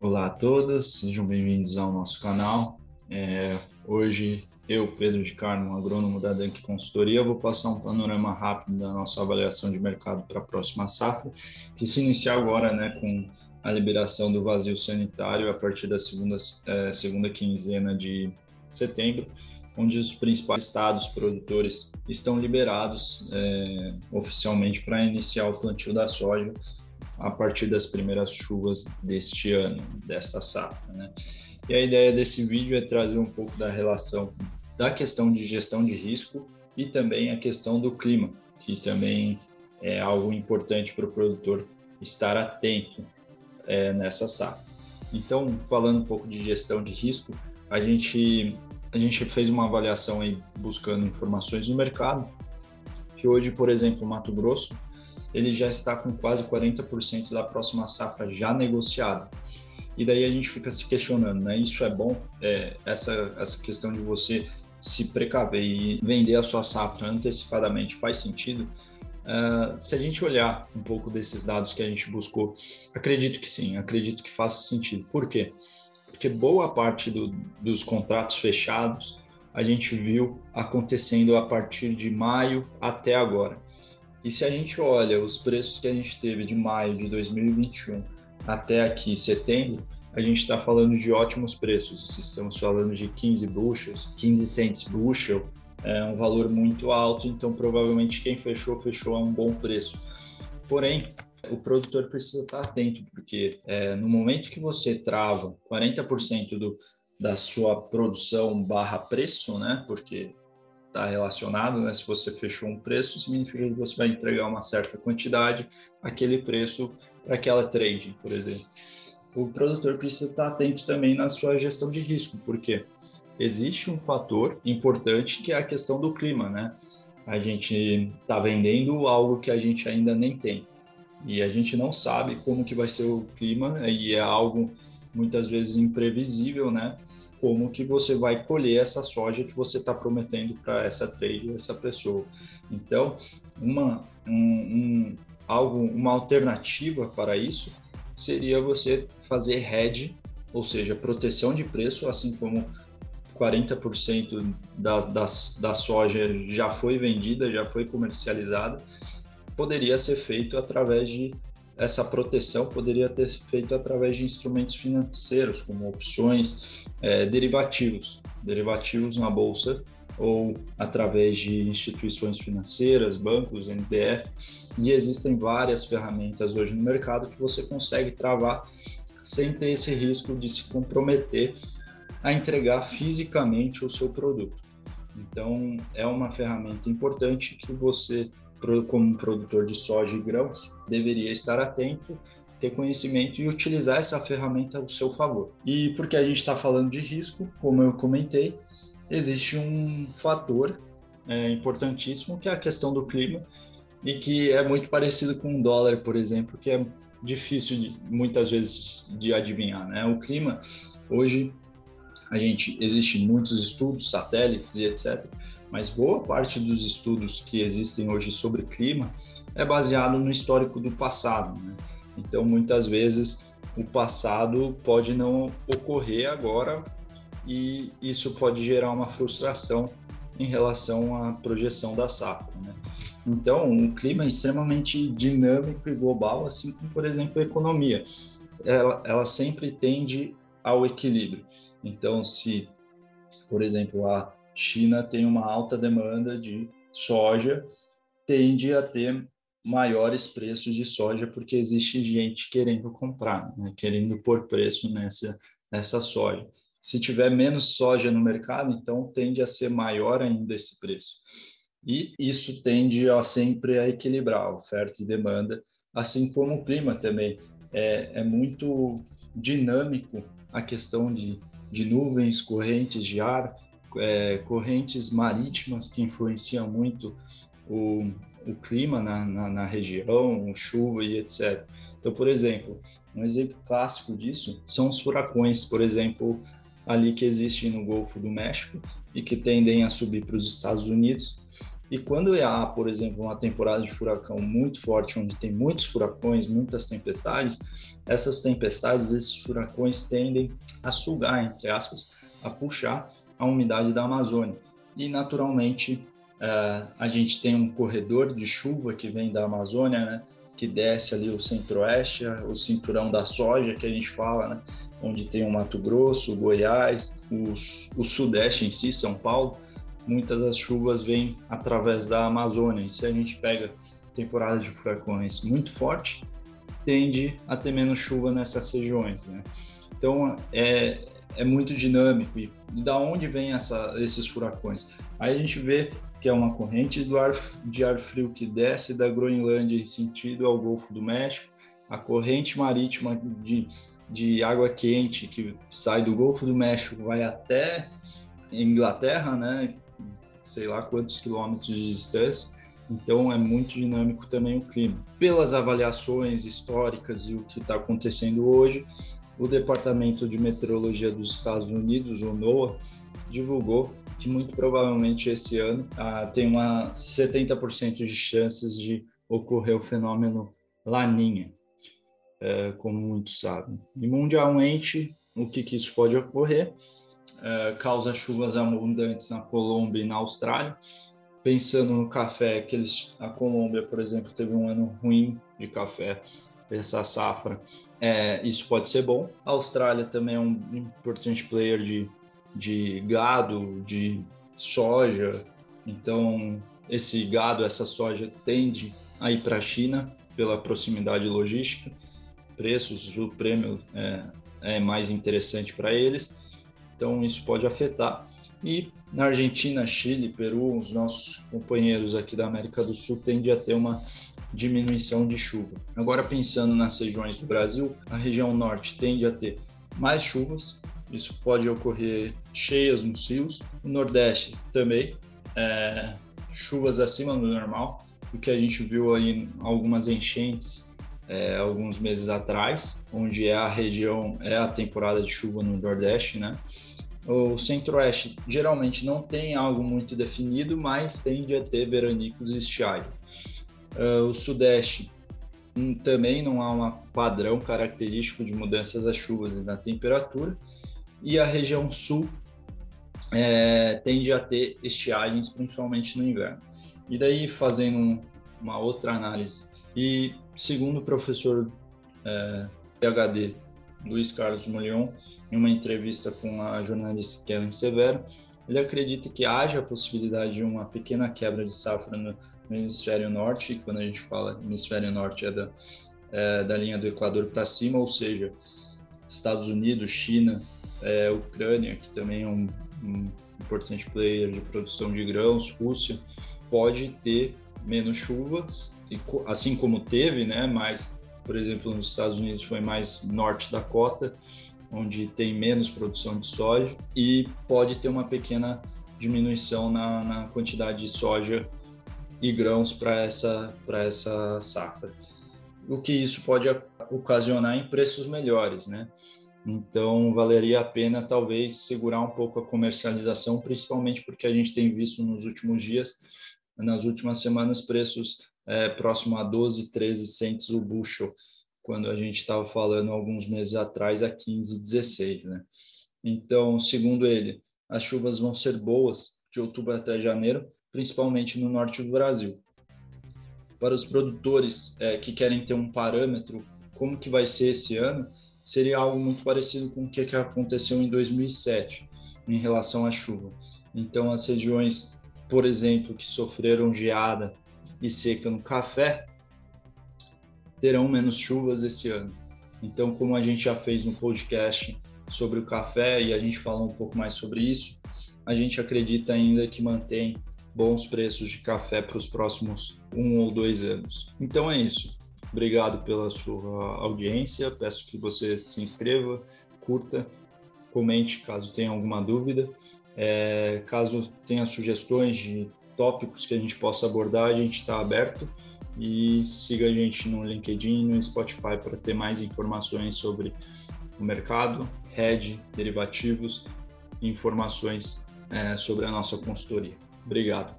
Olá a todos, sejam bem-vindos ao nosso canal. É, hoje eu, Pedro de Carmo, agrônomo da Dunk Consultoria, vou passar um panorama rápido da nossa avaliação de mercado para a próxima safra, que se inicia agora né, com a liberação do vazio sanitário a partir da segunda, é, segunda quinzena de setembro, onde os principais estados produtores estão liberados é, oficialmente para iniciar o plantio da soja a partir das primeiras chuvas deste ano, desta safra. Né? E a ideia desse vídeo é trazer um pouco da relação da questão de gestão de risco e também a questão do clima, que também é algo importante para o produtor estar atento é, nessa safra. Então, falando um pouco de gestão de risco, a gente, a gente fez uma avaliação aí buscando informações no mercado, que hoje, por exemplo, Mato Grosso, ele já está com quase 40% da próxima safra já negociada. E daí a gente fica se questionando, né? Isso é bom? É, essa, essa questão de você se precaver e vender a sua safra antecipadamente faz sentido? Uh, se a gente olhar um pouco desses dados que a gente buscou, acredito que sim, acredito que faça sentido. Por quê? Porque boa parte do, dos contratos fechados a gente viu acontecendo a partir de maio até agora. E se a gente olha os preços que a gente teve de maio de 2021 até aqui setembro, a gente está falando de ótimos preços. Estamos falando de 15 bushels, 15 cents bushel, é um valor muito alto, então provavelmente quem fechou, fechou a um bom preço. Porém, o produtor precisa estar atento, porque é, no momento que você trava 40% do, da sua produção barra preço, né? Porque está relacionado, né? Se você fechou um preço, significa que você vai entregar uma certa quantidade, aquele preço para aquela trade, por exemplo. O produtor precisa estar atento também na sua gestão de risco, porque existe um fator importante que é a questão do clima, né? A gente está vendendo algo que a gente ainda nem tem e a gente não sabe como que vai ser o clima e é algo muitas vezes imprevisível, né? Como que você vai colher essa soja que você está prometendo para essa trade, essa pessoa. Então, uma, um, um, algo, uma alternativa para isso seria você fazer hedge, ou seja, proteção de preço, assim como 40% da, da, da soja já foi vendida, já foi comercializada, poderia ser feito através de essa proteção poderia ter feito através de instrumentos financeiros, como opções, é, derivativos, derivativos na bolsa ou através de instituições financeiras, bancos, NDF, e existem várias ferramentas hoje no mercado que você consegue travar sem ter esse risco de se comprometer a entregar fisicamente o seu produto. Então, é uma ferramenta importante que você como produtor de soja e grãos, deveria estar atento, ter conhecimento e utilizar essa ferramenta ao seu favor. E porque a gente está falando de risco, como eu comentei, existe um fator é, importantíssimo que é a questão do clima e que é muito parecido com o dólar, por exemplo, que é difícil de, muitas vezes de adivinhar, né? O clima hoje a gente existe muitos estudos, satélites e etc mas boa parte dos estudos que existem hoje sobre clima é baseado no histórico do passado. Né? Então, muitas vezes, o passado pode não ocorrer agora e isso pode gerar uma frustração em relação à projeção da safra. Né? Então, o clima é extremamente dinâmico e global, assim como, por exemplo, a economia. Ela, ela sempre tende ao equilíbrio. Então, se, por exemplo, a China tem uma alta demanda de soja, tende a ter maiores preços de soja porque existe gente querendo comprar, né? querendo pôr preço nessa, nessa soja. Se tiver menos soja no mercado, então tende a ser maior ainda esse preço. E isso tende a sempre a equilibrar oferta e demanda, assim como o clima também. É, é muito dinâmico a questão de, de nuvens, correntes de ar, é, correntes marítimas que influenciam muito o, o clima na, na, na, região, chuva e etc. Então, por exemplo, um exemplo clássico disso são os furacões. Por exemplo, ali que existem no Golfo do México e que tendem a subir para os Estados Unidos. E quando há, por exemplo, uma temporada de furacão muito forte, onde tem muitos furacões, muitas tempestades, essas tempestades, esses furacões tendem a sugar, entre aspas, a puxar a umidade da Amazônia. E, naturalmente, uh, a gente tem um corredor de chuva que vem da Amazônia, né, que desce ali o centro-oeste, o cinturão da soja, que a gente fala, né, onde tem o Mato Grosso, o Goiás, o sudeste em si, São Paulo, muitas das chuvas vêm através da Amazônia. E se a gente pega temporada de furacões muito forte, tende a ter menos chuva nessas regiões, né? Então é, é muito dinâmico. E da onde vem essa, esses furacões? Aí a gente vê que é uma corrente do ar, de ar frio que desce da Groenlândia em sentido ao Golfo do México, a corrente marítima de de água quente que sai do Golfo do México vai até Inglaterra, né? Sei lá quantos quilômetros de distância. Então é muito dinâmico também o clima. Pelas avaliações históricas e o que está acontecendo hoje, o Departamento de Meteorologia dos Estados Unidos, o NOAA, divulgou que muito provavelmente esse ano ah, tem uma 70% de chances de ocorrer o fenômeno Laninha é, como muitos sabem. E mundialmente, o que, que isso pode ocorrer? É, causa chuvas abundantes na Colômbia e na Austrália. Pensando no café, que eles, a Colômbia, por exemplo, teve um ano ruim de café, essa safra, é, isso pode ser bom. A Austrália também é um importante player de, de gado, de soja, então esse gado, essa soja tende a ir para a China pela proximidade logística preços, o prêmio é, é mais interessante para eles, então isso pode afetar. E na Argentina, Chile, Peru, os nossos companheiros aqui da América do Sul tendem a ter uma diminuição de chuva. Agora, pensando nas regiões do Brasil, a região norte tende a ter mais chuvas, isso pode ocorrer cheias nos rios. O Nordeste também, é, chuvas acima do normal, o que a gente viu aí algumas enchentes é, alguns meses atrás, onde é a região, é a temporada de chuva no Nordeste, né? O Centro-Oeste geralmente não tem algo muito definido, mas tende a ter veranicos e estiagem. Uh, o Sudeste um, também não há um padrão característico de mudanças das chuvas e da temperatura. E a região Sul é, tende a ter estiagens, principalmente no inverno. E daí, fazendo um, uma outra análise e segundo o professor é, PhD Luiz Carlos Molion, em uma entrevista com a jornalista Kellen Severo, ele acredita que haja a possibilidade de uma pequena quebra de safra no, no hemisfério norte, e quando a gente fala hemisfério norte é da, é, da linha do Equador para cima, ou seja, Estados Unidos, China, é, Ucrânia, que também é um, um importante player de produção de grãos, Rússia, pode ter menos chuvas assim como teve, né? Mas, por exemplo, nos Estados Unidos foi mais norte da cota, onde tem menos produção de soja e pode ter uma pequena diminuição na, na quantidade de soja e grãos para essa essa safra. O que isso pode ocasionar em preços melhores, né? Então, valeria a pena talvez segurar um pouco a comercialização, principalmente porque a gente tem visto nos últimos dias, nas últimas semanas, preços é, próximo a 12, 13 cents o bushel, quando a gente estava falando alguns meses atrás a 15, 16, né? Então, segundo ele, as chuvas vão ser boas de outubro até janeiro, principalmente no norte do Brasil. Para os produtores é, que querem ter um parâmetro, como que vai ser esse ano, seria algo muito parecido com o que aconteceu em 2007 em relação à chuva. Então, as regiões, por exemplo, que sofreram geada e seca no café terão menos chuvas esse ano. Então, como a gente já fez um podcast sobre o café e a gente falou um pouco mais sobre isso, a gente acredita ainda que mantém bons preços de café para os próximos um ou dois anos. Então é isso. Obrigado pela sua audiência. Peço que você se inscreva, curta, comente caso tenha alguma dúvida. É, caso tenha sugestões de tópicos que a gente possa abordar, a gente está aberto e siga a gente no LinkedIn e no Spotify para ter mais informações sobre o mercado, hedge, derivativos informações é, sobre a nossa consultoria. Obrigado.